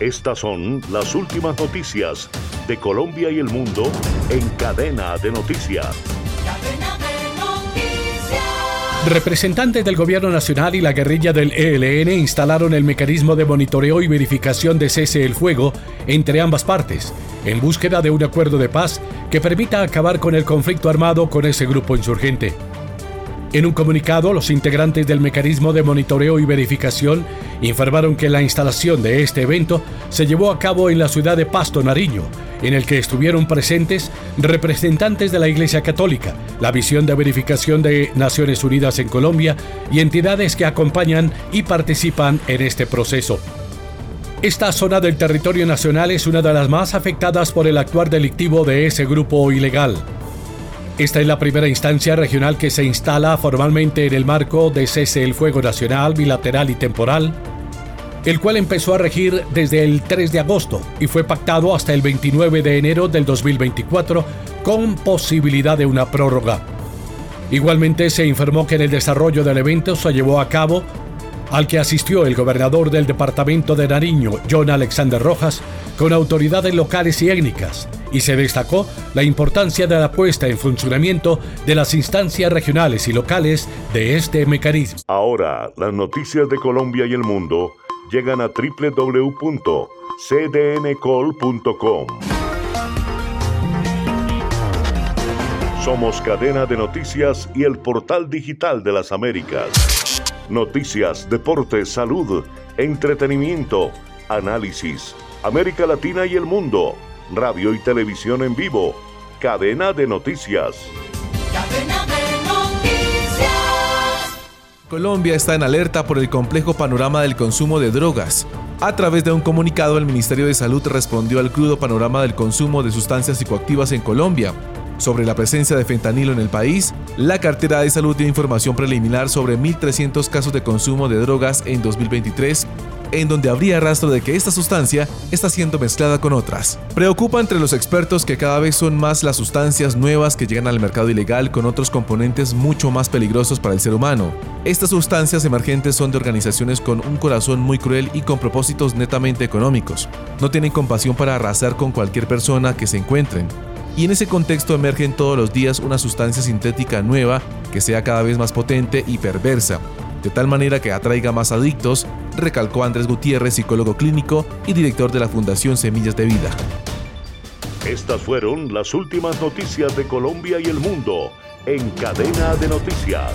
Estas son las últimas noticias de Colombia y el mundo en cadena de noticias. Representantes del Gobierno Nacional y la guerrilla del ELN instalaron el mecanismo de monitoreo y verificación de cese el fuego entre ambas partes, en búsqueda de un acuerdo de paz que permita acabar con el conflicto armado con ese grupo insurgente. En un comunicado, los integrantes del mecanismo de monitoreo y verificación informaron que la instalación de este evento se llevó a cabo en la ciudad de Pasto, Nariño, en el que estuvieron presentes representantes de la Iglesia Católica, la Visión de Verificación de Naciones Unidas en Colombia y entidades que acompañan y participan en este proceso. Esta zona del territorio nacional es una de las más afectadas por el actuar delictivo de ese grupo ilegal. Esta es la primera instancia regional que se instala formalmente en el marco de cese el fuego nacional, bilateral y temporal, el cual empezó a regir desde el 3 de agosto y fue pactado hasta el 29 de enero del 2024 con posibilidad de una prórroga. Igualmente se informó que en el desarrollo del evento se llevó a cabo al que asistió el gobernador del departamento de Nariño, John Alexander Rojas, con autoridades locales y étnicas, y se destacó la importancia de la puesta en funcionamiento de las instancias regionales y locales de este mecanismo. Ahora, las noticias de Colombia y el mundo llegan a www.cdncol.com. Somos cadena de noticias y el portal digital de las Américas. Noticias, deportes, salud, entretenimiento, análisis, América Latina y el mundo, radio y televisión en vivo, cadena de noticias. Cadena de noticias. Colombia está en alerta por el complejo panorama del consumo de drogas. A través de un comunicado, el Ministerio de Salud respondió al crudo panorama del consumo de sustancias psicoactivas en Colombia sobre la presencia de fentanilo en el país, la cartera de salud dio información preliminar sobre 1.300 casos de consumo de drogas en 2023 en donde habría rastro de que esta sustancia está siendo mezclada con otras. Preocupa entre los expertos que cada vez son más las sustancias nuevas que llegan al mercado ilegal con otros componentes mucho más peligrosos para el ser humano. Estas sustancias emergentes son de organizaciones con un corazón muy cruel y con propósitos netamente económicos. No tienen compasión para arrasar con cualquier persona que se encuentren y en ese contexto emergen todos los días una sustancia sintética nueva que sea cada vez más potente y perversa, de tal manera que atraiga más adictos, recalcó Andrés Gutiérrez, psicólogo clínico y director de la Fundación Semillas de Vida. Estas fueron las últimas noticias de Colombia y el mundo en cadena de noticias.